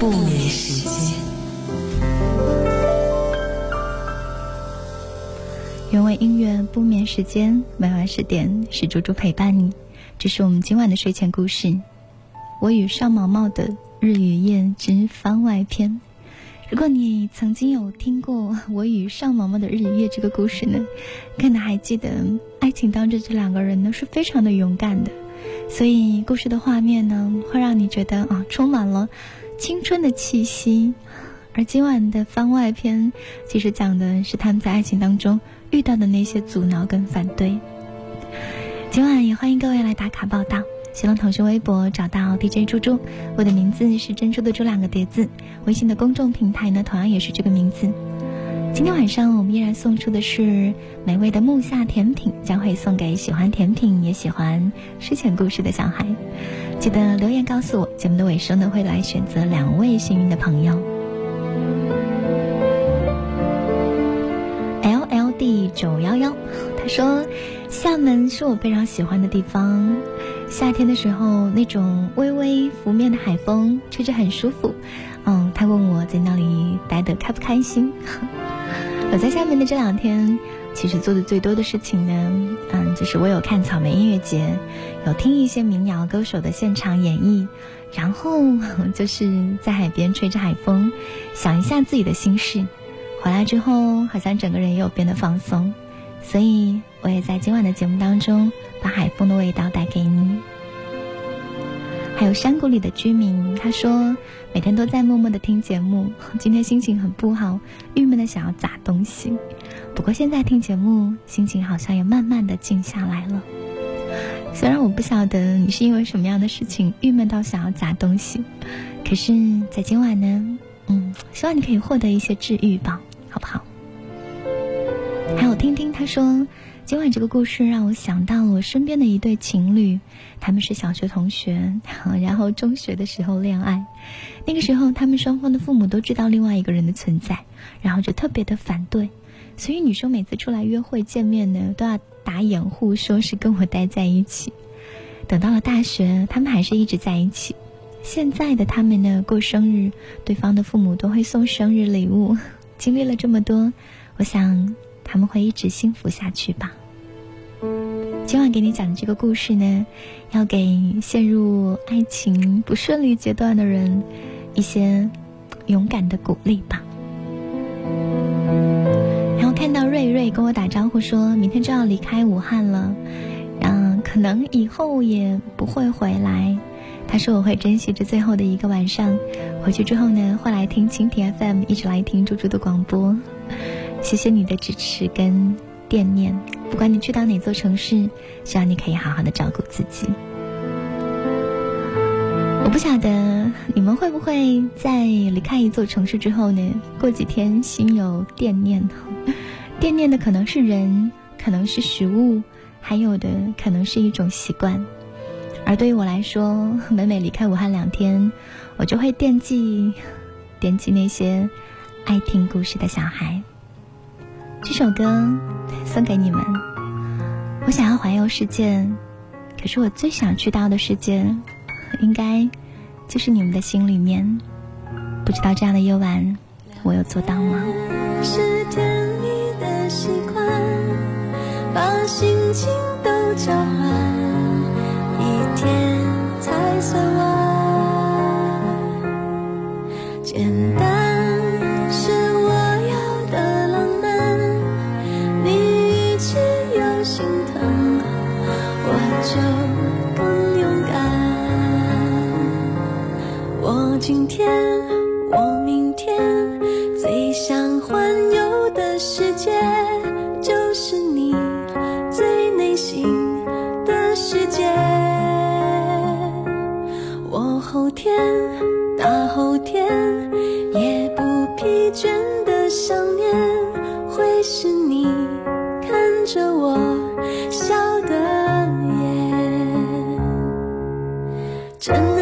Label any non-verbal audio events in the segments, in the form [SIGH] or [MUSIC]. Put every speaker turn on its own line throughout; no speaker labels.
不眠时间，
原味音乐不眠时间，每晚十点是猪猪陪伴你。这是我们今晚的睡前故事，我与尚毛毛的日与夜之番外篇。如果你曾经有听过我与尚毛毛的日与夜这个故事呢，可能还记得爱情当中这两个人呢是非常的勇敢的，所以故事的画面呢会让你觉得啊充满了青春的气息。而今晚的番外篇其实讲的是他们在爱情当中遇到的那些阻挠跟反对。今晚也欢迎各位来打卡报道。新浪、腾讯微博找到 DJ 猪猪，我的名字是珍珠的珠两个叠字。微信的公众平台呢，同样也是这个名字。今天晚上我们依然送出的是美味的木下甜品，将会送给喜欢甜品也喜欢睡前故事的小孩。记得留言告诉我，节目的尾声呢会来选择两位幸运的朋友。LLD 九幺幺，他说厦门是我非常喜欢的地方。夏天的时候，那种微微拂面的海风，吹着很舒服。嗯，他问我在那里待得开不开心。[LAUGHS] 我在厦门的这两天，其实做的最多的事情呢，嗯，就是我有看草莓音乐节，有听一些民谣歌手的现场演绎，然后 [LAUGHS] 就是在海边吹着海风，想一下自己的心事。回来之后，好像整个人也有变得放松，所以我也在今晚的节目当中。把海风的味道带给你。还有山谷里的居民，他说每天都在默默的听节目。今天心情很不好，郁闷的想要砸东西。不过现在听节目，心情好像也慢慢的静下来了。虽然我不晓得你是因为什么样的事情郁闷到想要砸东西，可是，在今晚呢，嗯，希望你可以获得一些治愈吧，好不好？还有听听他说。今晚这个故事让我想到了我身边的一对情侣，他们是小学同学，然后中学的时候恋爱。那个时候，他们双方的父母都知道另外一个人的存在，然后就特别的反对，所以女生每次出来约会见面呢，都要打掩护，说是跟我待在一起。等到了大学，他们还是一直在一起。现在的他们呢，过生日，对方的父母都会送生日礼物。经历了这么多，我想。他们会一直幸福下去吧。今晚给你讲的这个故事呢，要给陷入爱情不顺利阶段的人一些勇敢的鼓励吧。跟我打招呼，说明天就要离开武汉了，嗯，可能以后也不会回来。他说我会珍惜这最后的一个晚上，回去之后呢，会来听蜻蜓 FM，一直来听猪猪的广播。谢谢你的支持跟惦念，不管你去到哪座城市，希望你可以好好的照顾自己。我不晓得你们会不会在离开一座城市之后呢，过几天心有惦念，惦念的可能是人，可能是食物，还有的可能是一种习惯。而对于我来说，每每离开武汉两天，我就会惦记，惦记那些爱听故事的小孩。这首歌送给你们。我想要环游世界，可是我最想去到的世界，应该就是你们的心里面。不知道这样的夜晚，我有做到吗？
习惯，把心情都交换，一天才算完。简单。真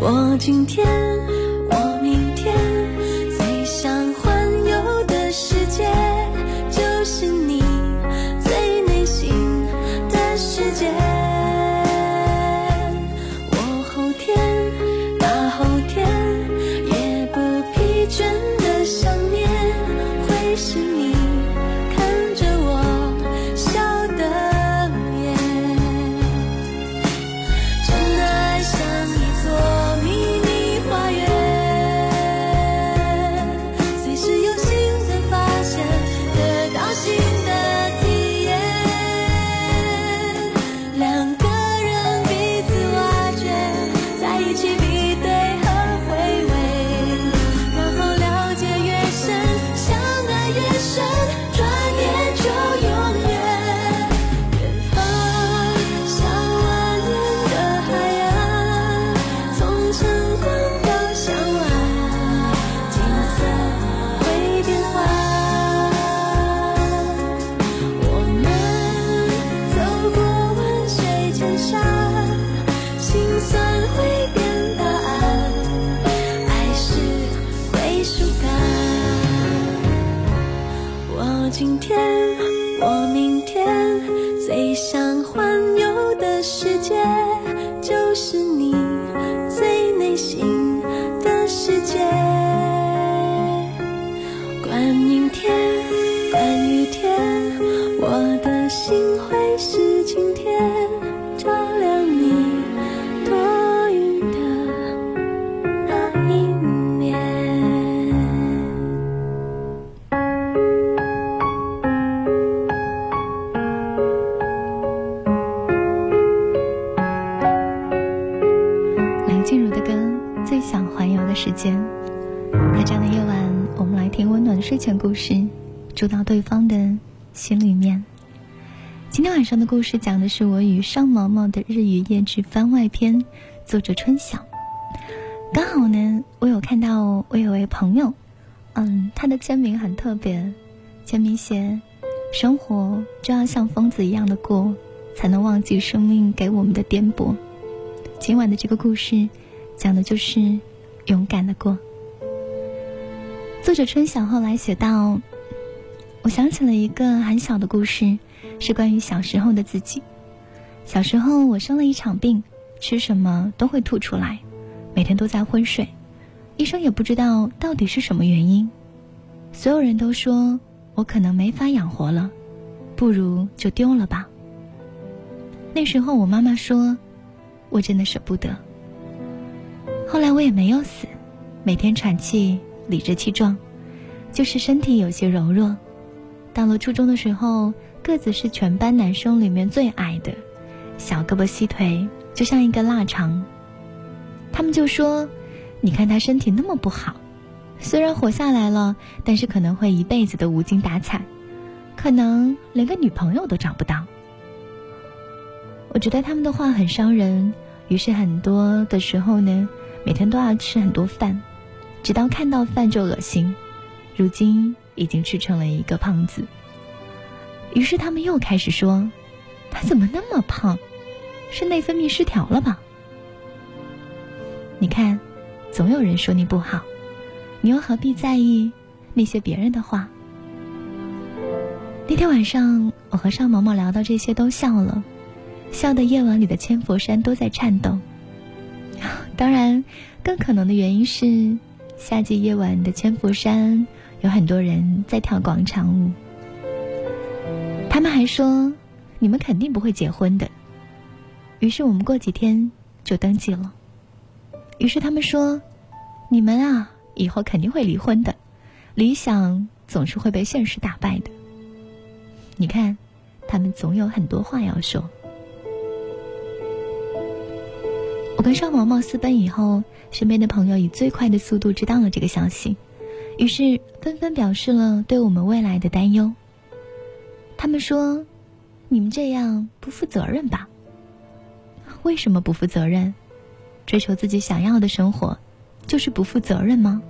我今天今天。最想环游的时间，在这样的夜晚，我们来听温暖的睡前故事
住到对方的心里面。今天晚上的故事讲的是我与尚毛毛的日语夜剧番外篇，作者春晓。刚好呢，我有看到我有位朋友，嗯，他的签名很特别，签名写：“生活就要像疯子一样的过，才能忘记生命给我们的颠簸。”今晚的这个故事，讲的就是勇敢的过。作者春晓后来写道。我想起了一个很小的故事，是关于小时候的自己。小时候我生了一场病，吃什么都会吐出来，每天都在昏睡，医生也不知道到底是什么原因。所有人都说我可能没法养活了，不如就丢了吧。那时候我妈妈说，我真的舍不得。后来我也没有死，每天喘气，理直气壮，就是身体有些柔弱。到了初中的时候，个子是全班男生里面最矮的，小胳膊细腿，就像一个腊肠。他们就说：“你看他身体那么不好，虽然活下来了，但是可能会一辈子都无精打采，可能连个女朋友都找不到。”我觉得他们的话很伤人，于是很多的时候呢，每天都要吃很多饭，直到看到饭就恶心。如今。已经吃成了一个胖子。于是他们又开始说：“他怎么那么胖？是内分泌失调了吧？”你看，总有人说你不好，你又何必在意那些别人的话？那天晚上，我和尚毛毛聊到这些，都笑了，笑的夜晚里的千佛山都在颤抖。[LAUGHS] 当然，更可能的原因是，夏季夜晚的千佛山，有很多人在跳广场舞。他们还说：“你们肯定不会结婚的。”于是我们过几天就登记了。于是他们说：“你们啊，以后肯定会离婚的。理想总是会被现实打败的。”你看，他们总有很多话要说。我跟邵毛毛私奔以后，身边的朋友以最快的速度知道了这个消息，于是纷纷表示了对我们未来的担忧。他们说：“你们这样不负责任吧？为什么不负责任？追求自己想要的生活，就是不负责任吗？”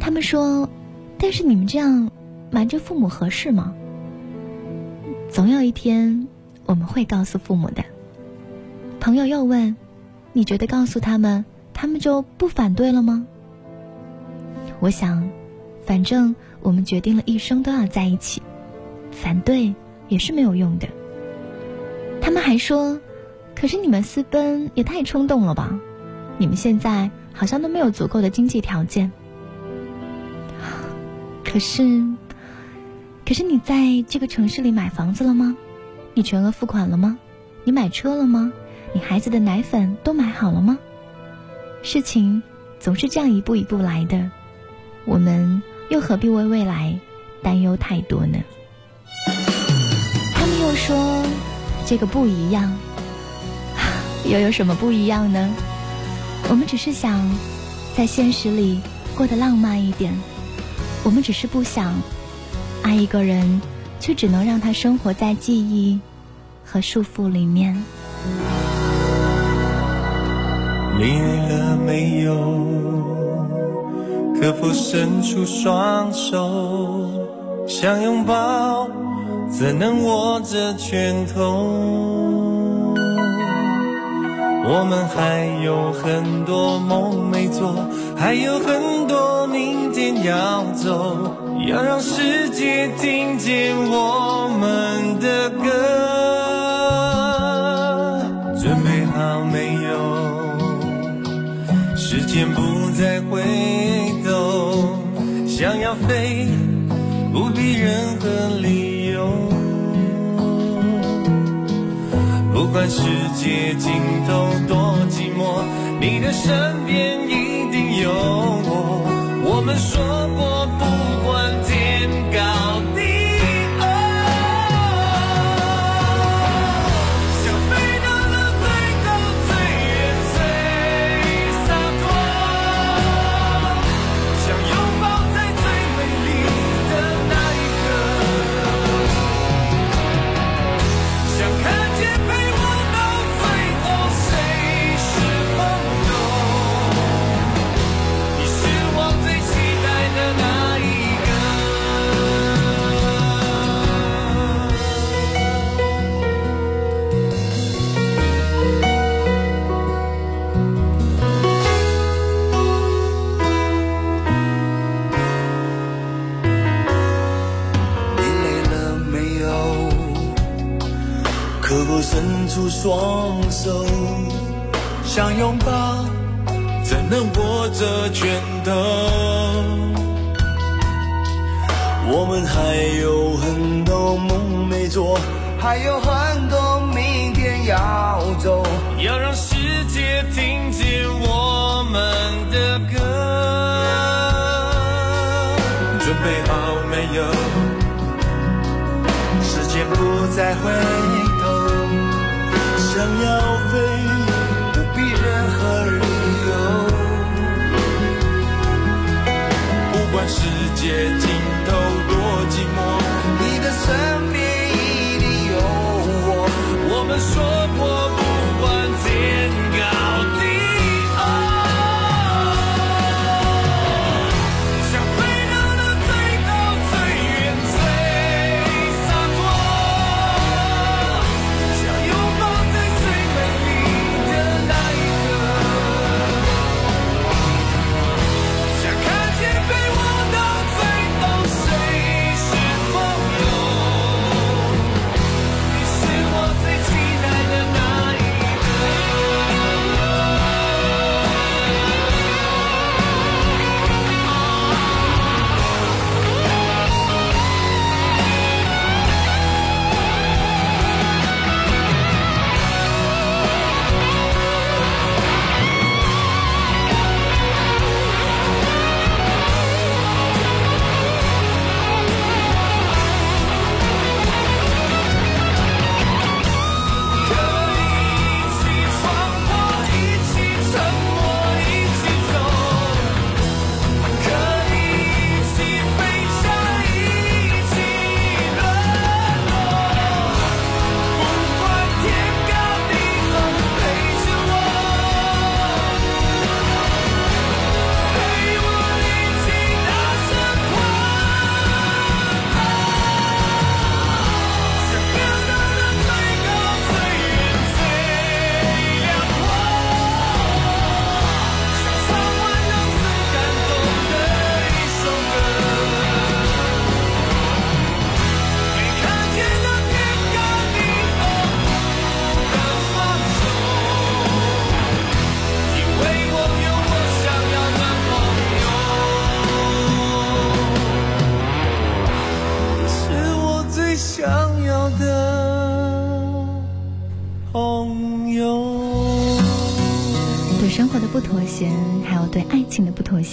他们说：“但是你们这样瞒着父母合适吗？总有一天我们会告诉父母的。”朋友又问：“你觉得告诉他们，他们就不反对了吗？”我想，反正我们决定了一生都要在一起，反对也是没有用的。他们还说：“可是你们私奔也太冲动了吧？你们现在好像都没有足够的经济条件。可是，可是你在这个城市里买房子了吗？你全额付款了吗？你买车了吗？”你孩子的奶粉都买好了吗？事情总是这样一步一步来的，我们又何必为未来担忧太多呢？他们又说这个不一样，[SIGHS] 又有什么不一样呢？我们只是想在现实里过得浪漫一点，我们只是不想爱一个人，却只能让他生活在记忆和束缚里面。
累了没有？可否伸出双手？想拥抱，怎能握着拳头？我们还有很多梦没做，还有很多明天要走，要让世界听见我们的歌。先不再回头，想要飞，不必任何理由。不管世界尽头多寂寞，你的身边一定有我。我们说双手想拥抱，怎能握着拳头？我们还有很多梦没做，还有很多明天要走，要让世界听见我们的歌。准备好没有？时间不再回。想要飞，不必任何理由。不管世界尽头多寂寞，你的身边一定有我。我们说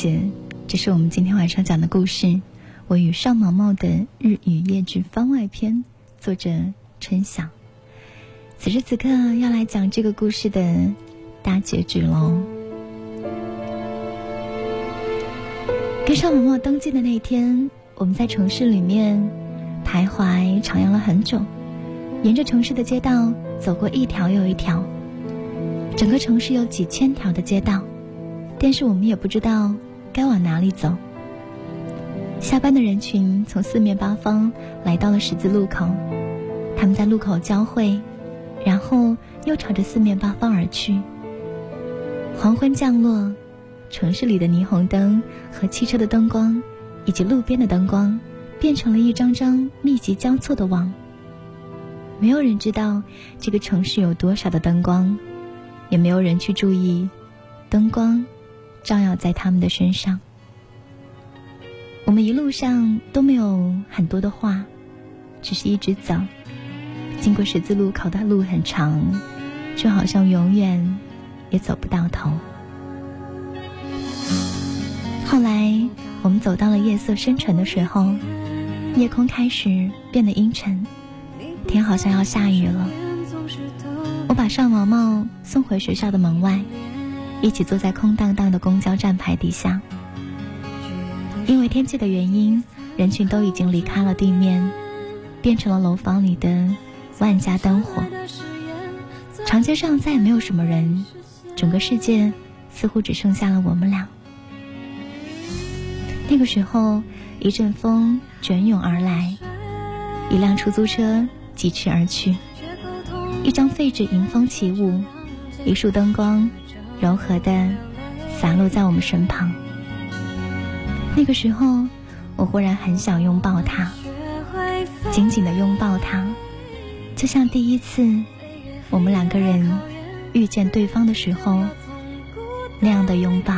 的不妥协。这是我们今天晚上讲的故事，《我与尚毛毛的日与夜剧番外篇》，作者陈晓。此时此刻要来讲这个故事的大结局喽。跟尚毛毛登记的那天，我们在城市里面徘徊徜徉了很久，沿着城市的街道走过一条又一条。整个城市有几千条的街道，但是我们也不知道该往哪里走。下班的人群从四面八方来到了十字路口，他们在路口交汇。然后又朝着四面八方而去。黄昏降落，城市里的霓虹灯和汽车的灯光，以及路边的灯光，变成了一张张密集交错的网。没有人知道这个城市有多少的灯光，也没有人去注意灯光照耀在他们的身上。我们一路上都没有很多的话，只是一直走。经过十字路口的路很长，就好像永远也走不到头。后来我们走到了夜色深沉的时候，夜空开始变得阴沉，天好像要下雨了。我把尚毛毛送回学校的门外，一起坐在空荡荡的公交站牌底下。因为天气的原因，人群都已经离开了地面，变成了楼房里的。万家灯火，长街上再也没有什么人，整个世界似乎只剩下了我们俩。那个时候，一阵风卷涌而来，一辆出租车疾驰而去，一张废纸迎风起舞，一束灯光柔和的洒落在我们身旁。那个时候，我忽然很想拥抱他，紧紧的拥抱他。就像第一次我们两个人遇见对方的时候那样的拥抱。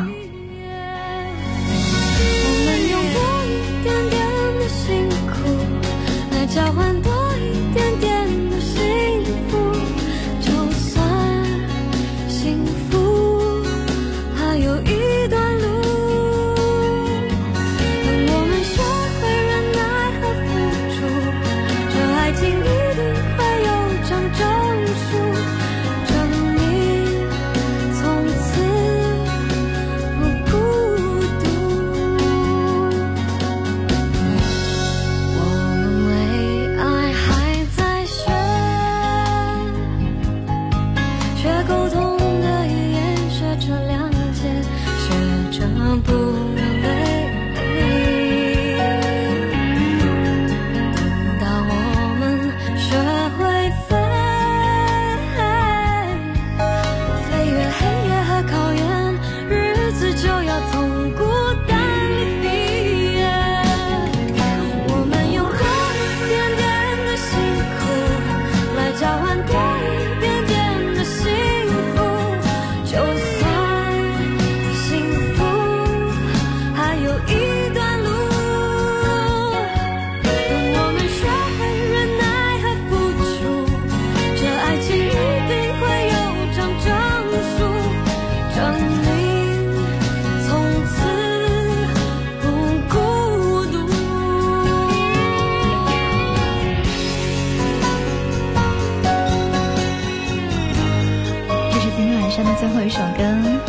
首歌，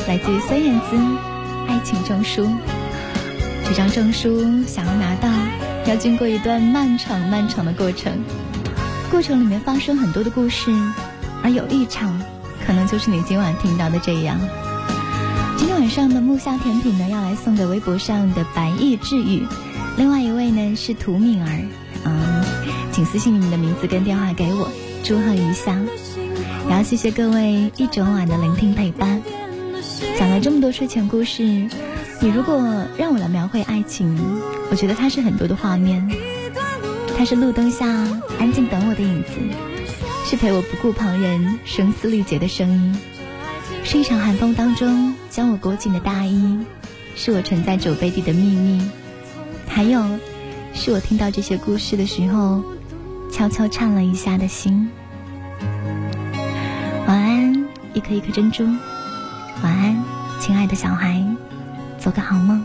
来自于孙燕姿《爱情证书》。这张证书想要拿到，要经过一段漫长漫长的过程，过程里面发生很多的故事，而有一场，可能就是你今晚听到的这样。今天晚上的木下甜品呢，要来送给微博上的白翼治愈，另外一位呢是涂敏儿，嗯，请私信你的名字跟电话给我，祝贺一下。然后谢谢各位一整晚的聆听陪伴，讲了这么多睡前故事，你如果让我来描绘爱情，我觉得它是很多的画面，它是路灯下安静等我的影子，是陪我不顾旁人声嘶力竭的声音，是一场寒风当中将我裹紧的大衣，是我沉在酒杯底的秘密，还有是我听到这些故事的时候悄悄颤了一下的心。一颗一颗珍珠。晚安，亲爱的小孩，做个好梦。